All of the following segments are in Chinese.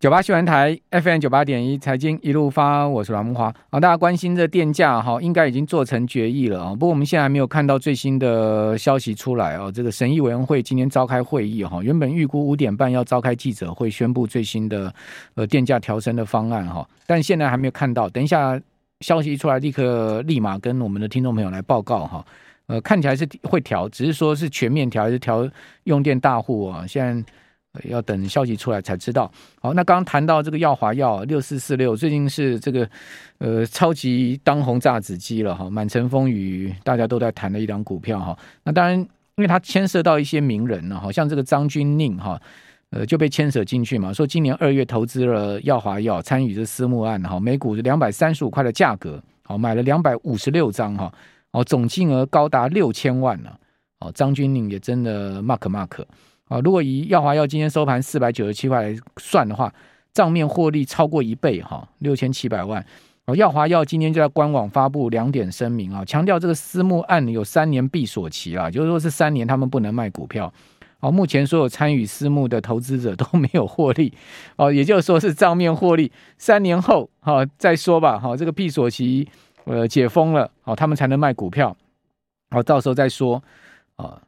九八新闻台 FM 九八点一财经一路发，我是阮慕驊。好，大家关心这电价哈，应该已经做成决议了啊。不过我们现在还没有看到最新的消息出来哦。这个审议委员会今天召开会议哈，原本预估五点半要召开记者会宣布最新的呃电价调升的方案哈，但现在还没有看到。等一下消息一出来，立刻立马跟我们的听众朋友来报告哈。呃，看起来是会调，只是说是全面调还是调用电大户啊？现在。要等消息出来才知道。好，那刚刚谈到这个耀华药六四四六，最近是这个呃超级当红炸子鸡了哈，满城风雨，大家都在谈的一张股票哈。那当然，因为它牵涉到一些名人了，好像这个张钧宁哈，呃就被牵涉进去嘛。说今年二月投资了耀华药，参与这私募案哈，每股是两百三十五块的价格，好买了两百五十六张哈，哦总金额高达六千万呢。哦，张钧宁也真的 mark mark。啊，如果以耀华药今天收盘四百九十七块来算的话，账面获利超过一倍哈，六千七百万。哦，耀华药今天就在官网发布两点声明啊，强调这个私募案有三年闭锁期啊，就是说是三年他们不能卖股票。哦，目前所有参与私募的投资者都 没有获利，哦，也就是说是账面获利，三年后哈再说吧。好，这个闭锁期呃解封了，好，他们才能卖股票。好，到时候再说啊。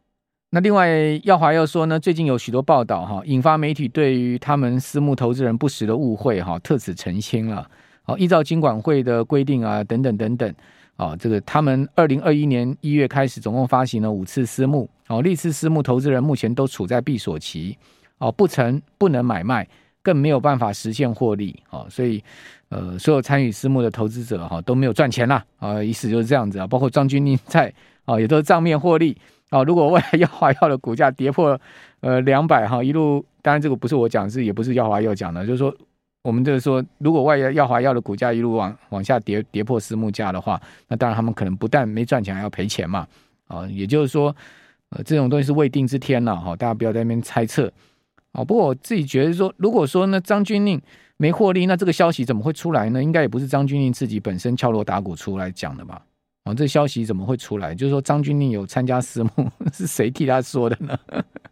那另外，耀华又说呢，最近有许多报道哈，引发媒体对于他们私募投资人不实的误会哈，特此澄清了。好，依照金管会的规定啊，等等等等，啊，这个他们二零二一年一月开始，总共发行了五次私募，哦，历次私募投资人目前都处在闭锁期，哦，不成不能买卖，更没有办法实现获利，哦，所以呃，所有参与私募的投资者哈都没有赚钱啦，啊，意思就是这样子啊，包括张钧甯在啊，也都是账面获利。哦，如果未来耀华药的股价跌破呃两百哈，一路当然这个不是我讲，是也不是耀华药讲的，就是说我们就是说，如果外耀华药的股价一路往往下跌，跌破私募价的话，那当然他们可能不但没赚钱，还要赔钱嘛。啊，也就是说，呃，这种东西是未定之天了哈，大家不要在那边猜测。哦，不过我自己觉得说，如果说呢张钧甯没获利，那这个消息怎么会出来呢？应该也不是张钧甯自己本身敲锣打鼓出来讲的吧。啊，这消息怎么会出来？就是说张钧甯有参加私募，是谁替他说的呢？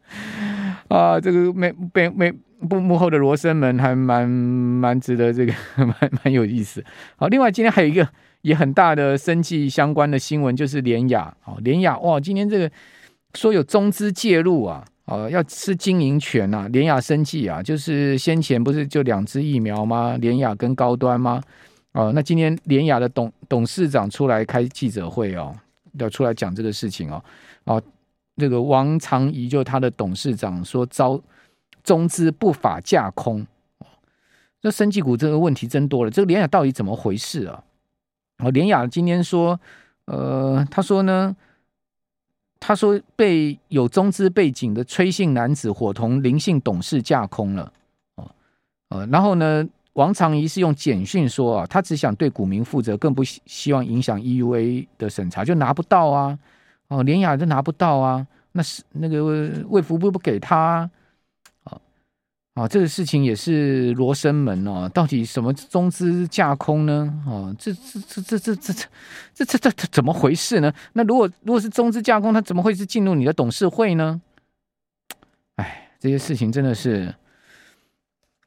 啊，这个没被没不幕后的罗生门还蛮蛮值得这个 蛮蛮有意思。好，另外今天还有一个也很大的生计相关的新闻，就是联雅。哦，联雅哇，今天这个说有中资介入啊，哦，要吃经营权啊，联雅生计啊，就是先前不是就两支疫苗吗？联雅跟高端吗？哦，那今天联雅的董董事长出来开记者会哦，要出来讲这个事情哦。哦，这个王长宜就他的董事长说遭中资不法架空。这生技股这个问题真多了，这个联雅到底怎么回事啊？哦，联雅今天说，呃，他说呢，他说被有中资背景的崔姓男子伙同林姓董事架空了。哦，呃，然后呢？王长仪是用简讯说啊，他只想对股民负责，更不希希望影响 EUA 的审查，就拿不到啊，哦，连雅都拿不到啊，那是那个卫福部不给他啊，啊，这个事情也是罗生门哦，到底什么中资架空呢？哦，这这这这这这这这这这怎么回事呢？那如果如果是中资架空，他怎么会是进入你的董事会呢？哎，这些事情真的是。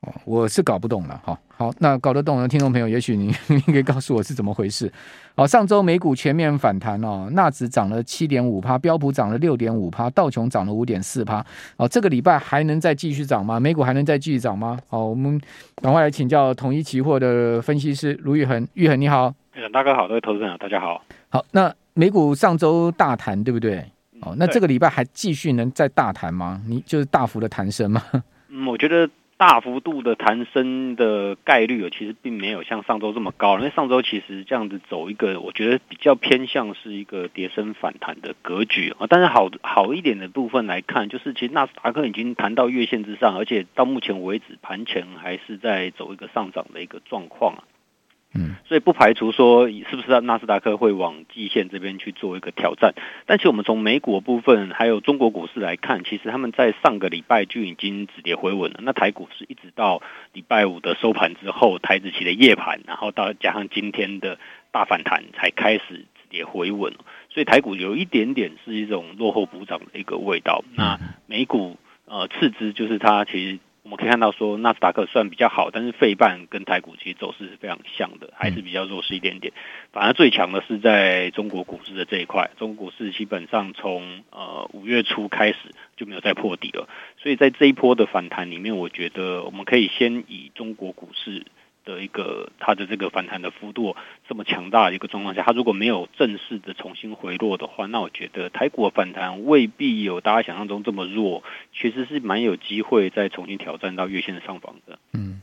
哦，我是搞不懂了哈。好，那搞得懂的听众朋友，也许你 你可以告诉我是怎么回事。好，上周美股全面反弹哦，纳指涨了七点五趴，标普涨了六点五趴，道琼涨了五点四趴。哦，这个礼拜还能再继续涨吗？美股还能再继续涨吗？好，我们赶快来请教统一期货的分析师卢玉恒。玉恒你好。大哥好，各位投资人大家好。好，那美股上周大谈对不对？哦，那这个礼拜还继续能再大谈吗？你就是大幅的弹升吗？嗯，我觉得。大幅度的弹升的概率，其实并没有像上周这么高，因为上周其实这样子走一个，我觉得比较偏向是一个跌升反弹的格局啊。但是好好一点的部分来看，就是其实纳斯达克已经弹到月线之上，而且到目前为止盘前还是在走一个上涨的一个状况啊。嗯，所以不排除说是不是纳斯达克会往季线这边去做一个挑战，但其实我们从美股的部分还有中国股市来看，其实他们在上个礼拜就已经止跌回稳了。那台股是一直到礼拜五的收盘之后，台指期的夜盘，然后到加上今天的大反弹，才开始止跌回稳。所以台股有一点点是一种落后补涨的一个味道。那美股呃次之就是它其实。我们可以看到说，纳斯达克算比较好，但是费半跟台股其实走势是非常像的，还是比较弱势一点点。反而最强的是在中国股市的这一块，中国股市基本上从呃五月初开始就没有再破底了，所以在这一波的反弹里面，我觉得我们可以先以中国股市。的一个它的这个反弹的幅度这么强大的一个状况下，它如果没有正式的重新回落的话，那我觉得台股的反弹未必有大家想象中这么弱，其实是蛮有机会再重新挑战到月线的上方的。嗯，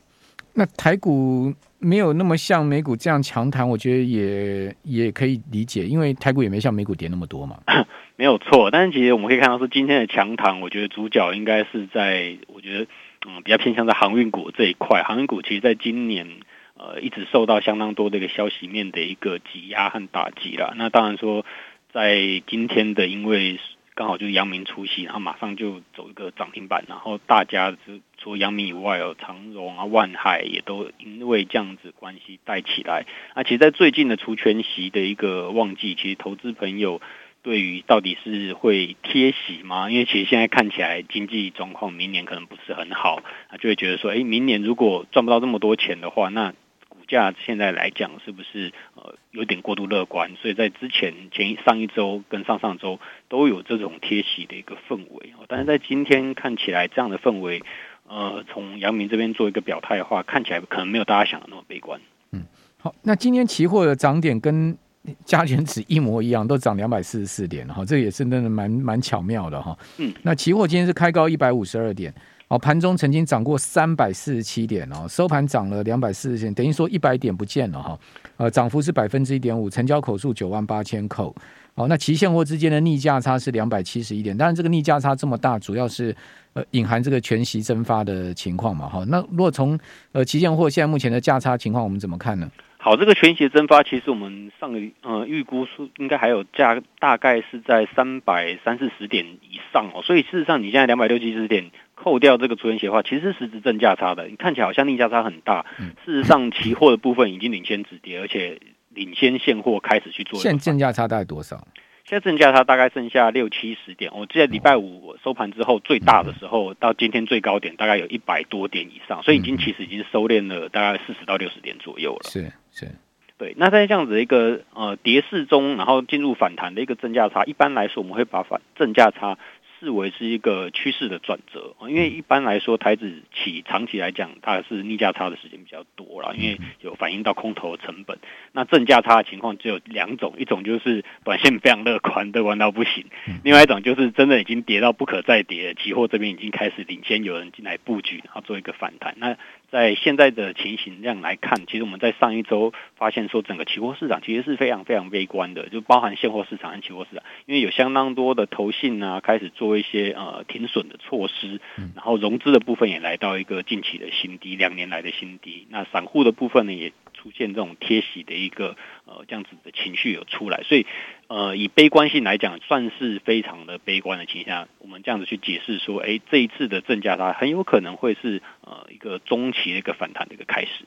那台股没有那么像美股这样强弹，我觉得也也可以理解，因为台股也没像美股跌那么多嘛。没有错，但是其实我们可以看到是今天的强弹，我觉得主角应该是在，我觉得。嗯，比较偏向在航运股这一块，航运股其实在今年呃一直受到相当多的一个消息面的一个挤压和打击啦。那当然说，在今天的因为刚好就是阳明出席，然后马上就走一个涨停板，然后大家就除阳明以外哦，长荣啊、万海也都因为这样子关系带起来。那其实，在最近的除权息的一个旺季，其实投资朋友。对于到底是会贴息吗？因为其实现在看起来经济状况明年可能不是很好，啊，就会觉得说，哎，明年如果赚不到这么多钱的话，那股价现在来讲是不是呃有点过度乐观？所以在之前前上一周跟上上周都有这种贴息的一个氛围，但是在今天看起来这样的氛围，呃，从阳明这边做一个表态的话，看起来可能没有大家想的那么悲观。嗯，好，那今天期货的涨点跟。加权指一模一样，都涨两百四十四点哈，这也是真的蛮蛮巧妙的哈。嗯，那期货今天是开高一百五十二点，哦，盘中曾经涨过三百四十七点哦，收盘涨了两百四十点，等于说一百点不见了哈。呃，涨幅是百分之一点五，成交口数九万八千口。哦，那期现货之间的逆价差是两百七十一点，当然这个逆价差这么大，主要是呃隐含这个全息蒸发的情况嘛哈。那如果从呃期现货现在目前的价差情况，我们怎么看呢？好，这个全息蒸发，其实我们上个呃预估是应该还有价，大概是在三百三四十点以上哦。所以事实上，你现在两百六七十点扣掉这个除权息的话，其实是实质正价差的。你看起来好像逆价差很大，事实上期货的部分已经领先止跌，而且领先现货开始去做。现正价差大概多少？现在正价差大概剩下六七十点，我记得礼拜五收盘之后最大的时候，到今天最高点大概有一百多点以上，所以已经其实已经收敛了大概四十到六十点左右了。是是，对。那在这样子的一个呃跌势中，然后进入反弹的一个正价差，一般来说我们会把反正价差。视为是一个趋势的转折，因为一般来说台指期长期来讲，它是逆价差的时间比较多啦，因为有反映到空头的成本。那正价差的情况只有两种，一种就是短线非常乐观，乐观到不行；另外一种就是真的已经跌到不可再跌，期货这边已经开始领先有人进来布局，然后做一个反弹。那在现在的情形这样来看，其实我们在上一周发现说，整个期货市场其实是非常非常悲观的，就包含现货市场和期货市场，因为有相当多的投信啊开始做一些呃停损的措施，然后融资的部分也来到一个近期的新低，两年来的新低。那散户的部分呢也。出现这种贴息的一个呃这样子的情绪有出来，所以呃以悲观性来讲，算是非常的悲观的倾向。我们这样子去解释说，哎，这一次的正价差很有可能会是呃一个中期的一个反弹的一个开始。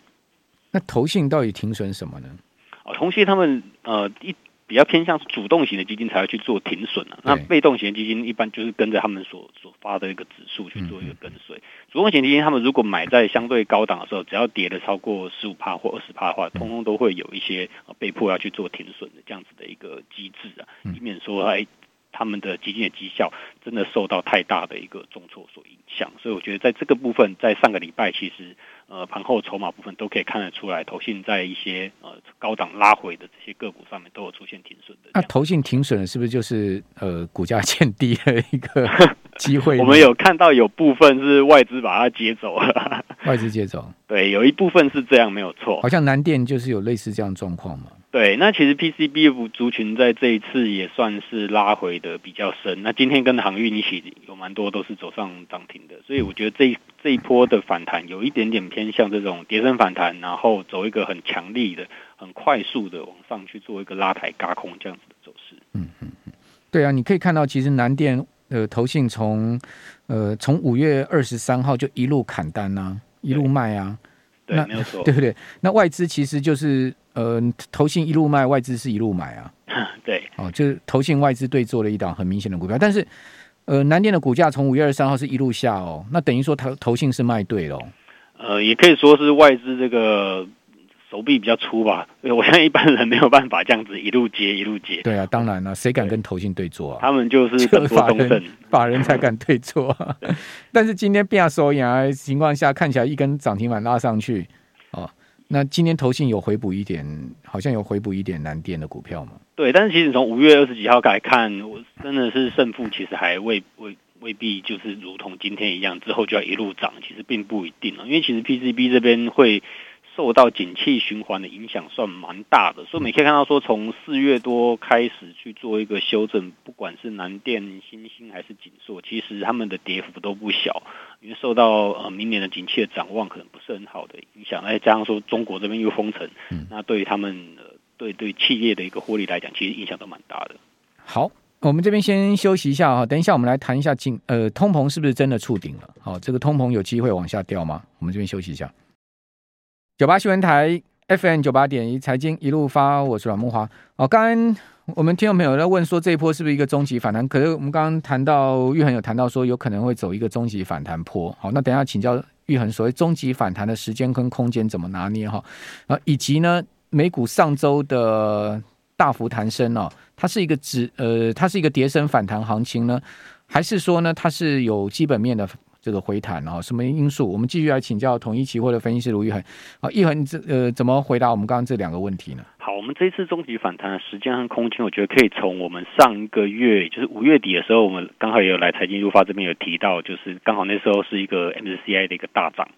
那投信到底停损什么呢？哦，同信他们呃一。比较偏向是主动型的基金才会去做停损啊，那被动型的基金一般就是跟着他们所所发的一个指数去做一个跟随。主动型基金他们如果买在相对高档的时候，只要跌了超过十五帕或二十帕的话，通通都会有一些被迫要去做停损的这样子的一个机制啊，以免说哎他们的基金的绩效真的受到太大的一个重挫所影响。所以我觉得在这个部分，在上个礼拜其实。呃，盘后筹码部分都可以看得出来，投信在一些呃高档拉回的这些个股上面都有出现停损的。那投信停损是不是就是呃股价见低的一个 机会？我们有看到有部分是外资把它接走了，外资接走，对，有一部分是这样，没有错。好像南电就是有类似这样状况嘛。对，那其实 PCB 族群在这一次也算是拉回的比较深。那今天跟航运一起有蛮多都是走上涨停的，所以我觉得这这一波的反弹有一点点偏向这种跌升反弹，然后走一个很强力的、很快速的往上去做一个拉抬轧空这样子的走势。嗯嗯嗯，对啊，你可以看到，其实南电呃投信从呃从五月二十三号就一路砍单啊，一路卖啊。对，那没有错，对不对？那外资其实就是。呃，投信一路卖，外资是一路买啊。对，哦，就是投信外资对做了一档很明显的股票，但是呃，南电的股价从五月二十三号是一路下哦，那等于说投投信是卖对了。呃，也可以说是外资这个。手臂比较粗吧，我相信一般人没有办法这样子一路接一路接。对啊，当然了，谁敢跟投信对坐啊？他们就是法人，法人才敢对做。但是今天变手阳的情况下，看起来一根涨停板拉上去哦。那今天投信有回补一点，好像有回补一点南电的股票吗？对，但是其实从五月二十几号来看，我真的是胜负其实还未未未必就是如同今天一样，之后就要一路涨，其实并不一定了。因为其实 PCB 这边会。受到景气循环的影响算蛮大的，所以我们可以看到说，从四月多开始去做一个修正，不管是南电、新兴还是景硕，其实他们的跌幅都不小，因为受到呃明年的景气的展望可能不是很好的影响，再加上说中国这边又封城，那对于他们对对企业的一个获利来讲，其实影响都蛮大的。好，我们这边先休息一下哈，等一下我们来谈一下经呃通膨是不是真的触顶了？好，这个通膨有机会往下掉吗？我们这边休息一下。九八新闻台 FM 九八点一财经一路发，我是阮梦华。哦，刚刚我们听众朋友在问说，这一波是不是一个终极反弹？可是我们刚刚谈到玉恒有谈到说，有可能会走一个终极反弹坡。好，那等一下请教玉恒，所谓终极反弹的时间跟空间怎么拿捏？哈，啊，以及呢，美股上周的大幅弹升哦，它是一个指呃，它是一个跌升反弹行情呢，还是说呢，它是有基本面的？这个回弹啊，什么因素？我们继续来请教统一期货的分析师卢玉恒。好，玉恒，这呃，怎么回答我们刚刚这两个问题呢？好，我们这次终极反弹的时间和空间，我觉得可以从我们上一个月，就是五月底的时候，我们刚好也有来财经一路发这边有提到，就是刚好那时候是一个 MSCI 的一个大涨。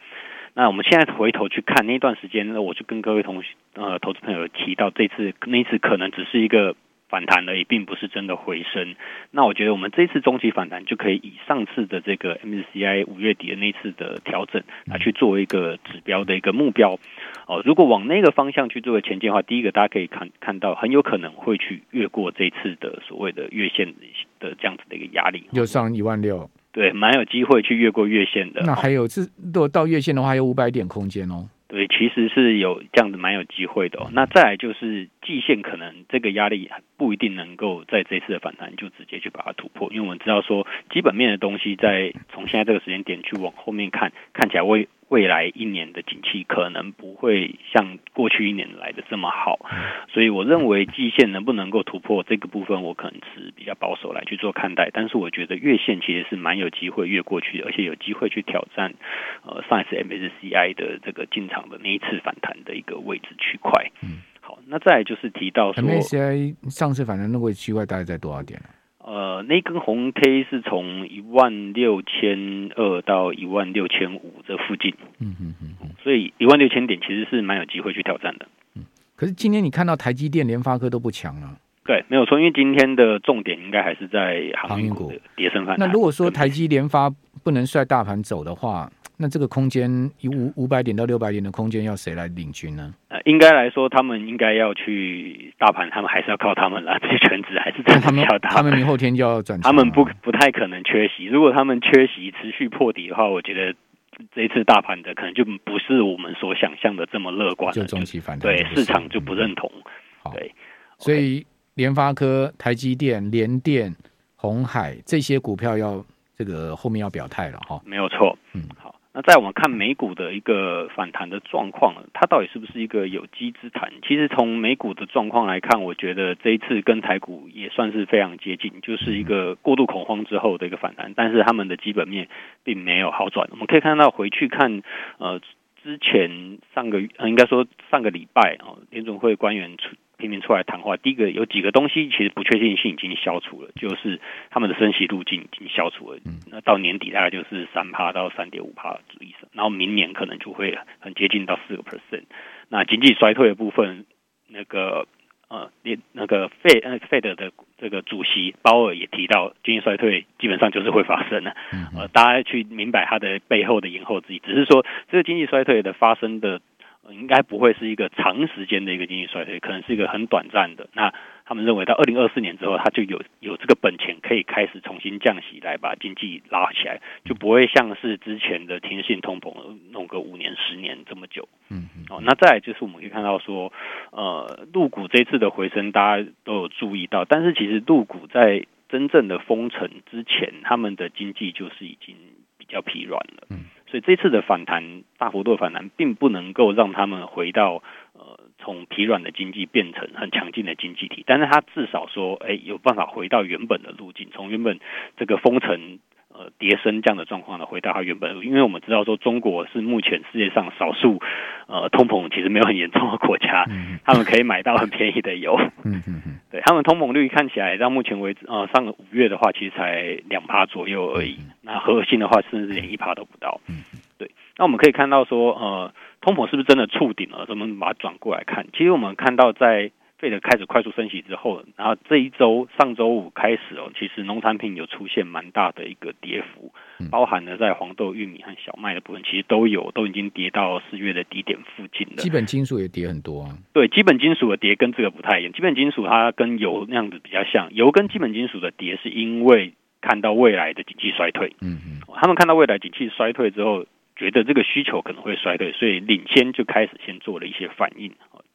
那我们现在回头去看那段时间呢，我就跟各位同学呃投资朋友提到，这次那一次可能只是一个。反弹而已，并不是真的回升。那我觉得我们这次中期反弹就可以以上次的这个 MSCI 五月底的那次的调整来去作为一个指标的一个目标。哦，如果往那个方向去做个前进的话，第一个大家可以看看到，很有可能会去越过这次的所谓的月线的这样子的一个压力，就上一万六。对，蛮有机会去越过月线的。那还有，这如果到月线的话，还有五百点空间哦。对，其实是有这样子蛮有机会的。那再来就是季线，可能这个压力不一定能够在这次的反弹就直接去把它突破，因为我们知道说基本面的东西，在从现在这个时间点去往后面看，看起来会。未来一年的景气可能不会像过去一年来的这么好，所以我认为季线能不能够突破这个部分，我可能是比较保守来去做看待。但是我觉得月线其实是蛮有机会越过去，而且有机会去挑战呃上一次 MSCI 的这个进场的那一次反弹的一个位置区块。嗯，好，那再来就是提到说 MSCI 上次反弹那个位置区块大概在多少点？呃，那根红 K 是从一万六千二到一万六千五这附近，嗯嗯嗯，所以一万六千点其实是蛮有机会去挑战的。嗯，可是今天你看到台积电、联发科都不强了。对，没有错，因为今天的重点应该还是在航运股的跌升反弹。那如果说台积、联发不能率大盘走的话，那这个空间以五五百点到六百点的空间要谁来领军呢？呃，应该来说，他们应该要去大盘，他们还是要靠他们了。这些全职还是真的要打。他们明后天就要转，他们不不太可能缺席。如果他们缺席，持续破底的话，我觉得这一次大盘的可能就不是我们所想象的这么乐观。就中期反弹，对市场就不认同。好，对，所以联发科、台积电、联电、红海这些股票要这个后面要表态了哈。没有错，嗯，好。那在我们看美股的一个反弹的状况，它到底是不是一个有机之谈？其实从美股的状况来看，我觉得这一次跟台股也算是非常接近，就是一个过度恐慌之后的一个反弹，但是他们的基本面并没有好转。我们可以看到回去看，呃，之前上个月，应该说上个礼拜啊，联总会官员出。拼命出来谈话，第一个有几个东西其实不确定性已经消除了，就是他们的升息路径已经消除了。那到年底大概就是三趴到三点五趴的意思，然后明年可能就会很接近到四个 percent。那经济衰退的部分，那个呃，连那个费呃费德的这个主席鲍尔也提到，经济衰退基本上就是会发生的。呃，大家去明白它的背后的延后之意，只是说这个经济衰退的发生的。应该不会是一个长时间的一个经济衰退，可能是一个很短暂的。那他们认为到二零二四年之后，他就有有这个本钱可以开始重新降息来把经济拉起来，就不会像是之前的停滞通膨弄个五年、十年这么久。嗯，哦，那再来就是我们可以看到说，呃，陆股这次的回升大家都有注意到，但是其实陆股在真正的封城之前，他们的经济就是已经比较疲软了。嗯，所以这次的反弹，大幅度的反弹，并不能够让他们回到呃从疲软的经济变成很强劲的经济体，但是他至少说，哎，有办法回到原本的路径，从原本这个封城。呃，跌升这样的状况呢，回到它原本，因为我们知道说中国是目前世界上少数呃通膨其实没有很严重的国家，嗯、他们可以买到很便宜的油，嗯嗯嗯，对他们通膨率看起来到目前为止，呃，上个五月的话其实才两趴左右而已，嗯、那核心的话甚至连一趴都不到，嗯，对，那我们可以看到说，呃，通膨是不是真的触顶了？咱们把它转过来看，其实我们看到在。费的开始快速升息之后，然后这一周上周五开始哦，其实农产品有出现蛮大的一个跌幅，包含了在黄豆、玉米和小麦的部分，其实都有都已经跌到四月的低点附近了。基本金属也跌很多啊。对，基本金属的跌跟这个不太一样。基本金属它跟油那样子比较像，油跟基本金属的跌是因为看到未来的经济衰退。嗯嗯，他们看到未来经济衰退之后，觉得这个需求可能会衰退，所以领先就开始先做了一些反应。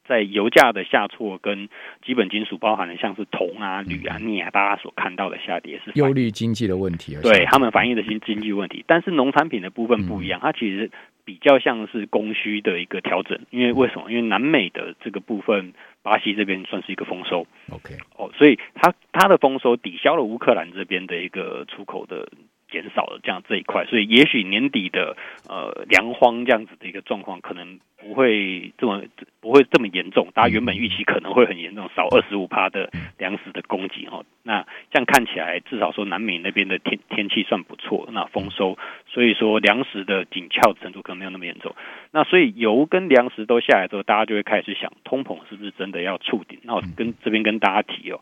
在油价的下挫跟基本金属包含的像是铜啊、铝啊、镍啊，大家所看到的下跌是忧虑经济的问题，对他们反映的是经济问题。但是农产品的部分不一样，它其实比较像是供需的一个调整。因为为什么？因为南美的这个部分，巴西这边算是一个丰收，OK，哦，所以它它的丰收抵消了乌克兰这边的一个出口的。减少了这样这一块，所以也许年底的呃粮荒这样子的一个状况，可能不会这么不会这么严重。大家原本预期可能会很严重，少二十五趴的粮食的供给哈。那这样看起来，至少说南美那边的天天气算不错，那丰收，所以说粮食的紧俏程度可能没有那么严重。那所以油跟粮食都下来之后，大家就会开始想，通膨是不是真的要触顶？那我跟这边跟大家提哦，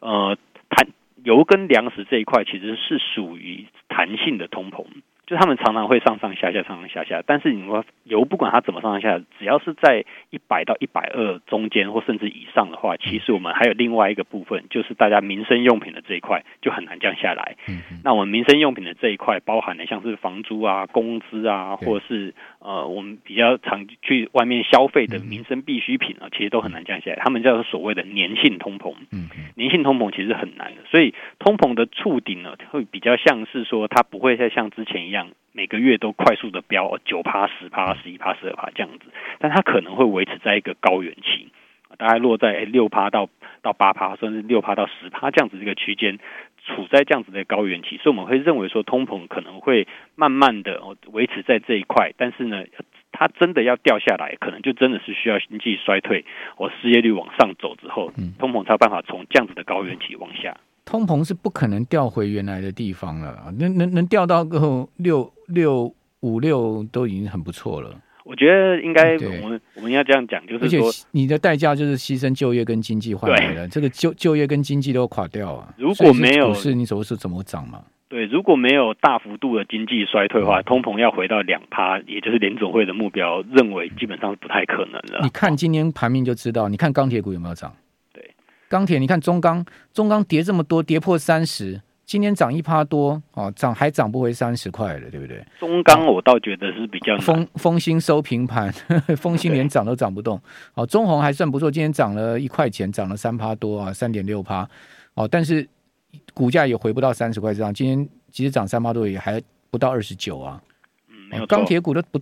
呃，谈。油跟粮食这一块其实是属于弹性的通膨。就他们常常会上上下下，上上下下。但是你说油不管它怎么上上下下，只要是在一百到一百二中间或甚至以上的话，其实我们还有另外一个部分，就是大家民生用品的这一块就很难降下来。嗯，那我们民生用品的这一块，包含的像是房租啊、工资啊，或者是呃我们比较常去外面消费的民生必需品啊，其实都很难降下来。他们叫做所谓的粘性通膨。嗯，粘性通膨其实很难的，所以通膨的触顶呢，会比较像是说它不会再像之前一样。每个月都快速的飙九趴、十趴、十一趴、十二趴这样子，但它可能会维持在一个高原期，大概落在六趴到到八趴，甚至六趴到十趴这样子这个区间，处在这样子的高原期，所以我们会认为说通膨可能会慢慢的维持在这一块，但是呢，它真的要掉下来，可能就真的是需要经济衰退我失业率往上走之后，通膨才有办法从这样子的高原期往下。通膨是不可能掉回原来的地方了，能能能掉到个六六五六都已经很不错了。我觉得应该我们我们要这样讲，就是说你的代价就是牺牲就业跟经济换来的，这个就就业跟经济都垮掉啊。如果没有，股市你说是怎么涨嘛？对，如果没有大幅度的经济衰退的话，通膨要回到两趴，也就是联总会的目标，认为基本上是不太可能的。你看今天盘面就知道，你看钢铁股有没有涨？钢铁，你看中钢，中钢跌这么多，跌破三十，今天涨一趴多，哦，涨还涨不回三十块了，对不对？中钢我倒觉得是比较风风兴收平盘，风兴连涨都涨不动。哦，中鸿还算不错，今天涨了一块钱，涨了三趴多啊，三点六趴。哦，但是股价也回不到三十块这样，今天其实涨三趴多也还不到二十九啊。嗯，没有。钢铁股都不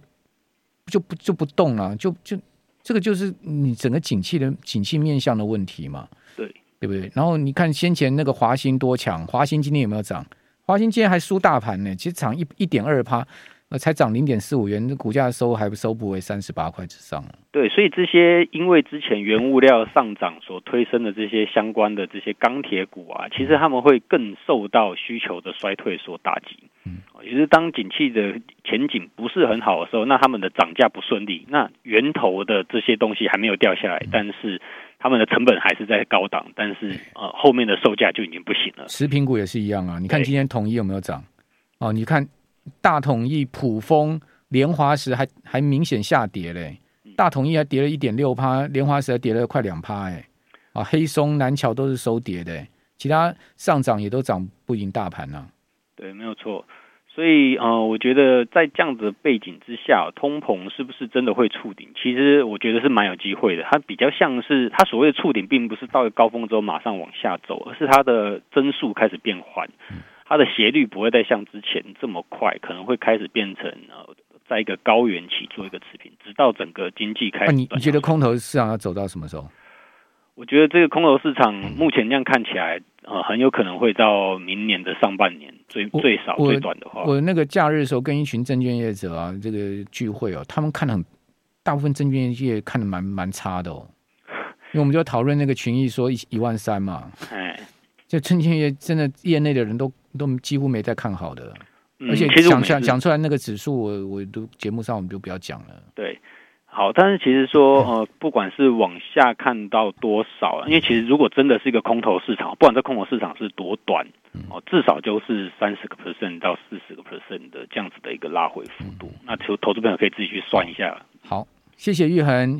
就不就不动了，就就这个就是你整个景气的景气面向的问题嘛。对对不对？然后你看先前那个华兴多强，华兴今天有没有涨？华兴今天还输大盘呢，其实涨一一点二趴，呃，才涨零点四五元，那股价收还不收不回三十八块之上。对，所以这些因为之前原物料上涨所推升的这些相关的这些钢铁股啊，其实他们会更受到需求的衰退所打击。嗯，也就是当景气的前景不是很好的时候，那他们的涨价不顺利，那源头的这些东西还没有掉下来，但是。他们的成本还是在高档，但是呃，后面的售价就已经不行了。食品股也是一样啊，你看今天统一有没有涨？哦，你看大统一、普丰、联华石还还明显下跌嘞，大统一还跌了一点六趴，联华石还跌了快两趴，哎，啊，黑松、南桥都是收跌的，其他上涨也都涨不赢大盘呐、啊。对，没有错。所以呃，我觉得在这样子的背景之下，通膨是不是真的会触顶？其实我觉得是蛮有机会的。它比较像是它所谓的触顶，并不是到了高峰之后马上往下走，而是它的增速开始变缓，它的斜率不会再像之前这么快，可能会开始变成呃，在一个高原期做一个持平，直到整个经济开始。你你觉得空头市场要走到什么时候？我觉得这个空头市场目前这样看起来，呃，很有可能会到明年的上半年，最最少最短的话。我，我那个假日的时候跟一群证券业者啊，这个聚会哦，他们看的很，大部分证券业看的蛮蛮差的哦。因为我们就讨论那个群益说一一万三嘛，哎，就证券业真的业内的人都都几乎没在看好的，嗯、而且讲讲讲出来那个指数，我我都节目上我们就不要讲了。对。好，但是其实说，呃，不管是往下看到多少，因为其实如果真的是一个空头市场，不管这空头市场是多短，哦，至少就是三十个 percent 到四十个 percent 的这样子的一个拉回幅度，那投投资朋友可以自己去算一下。好，谢谢玉恒。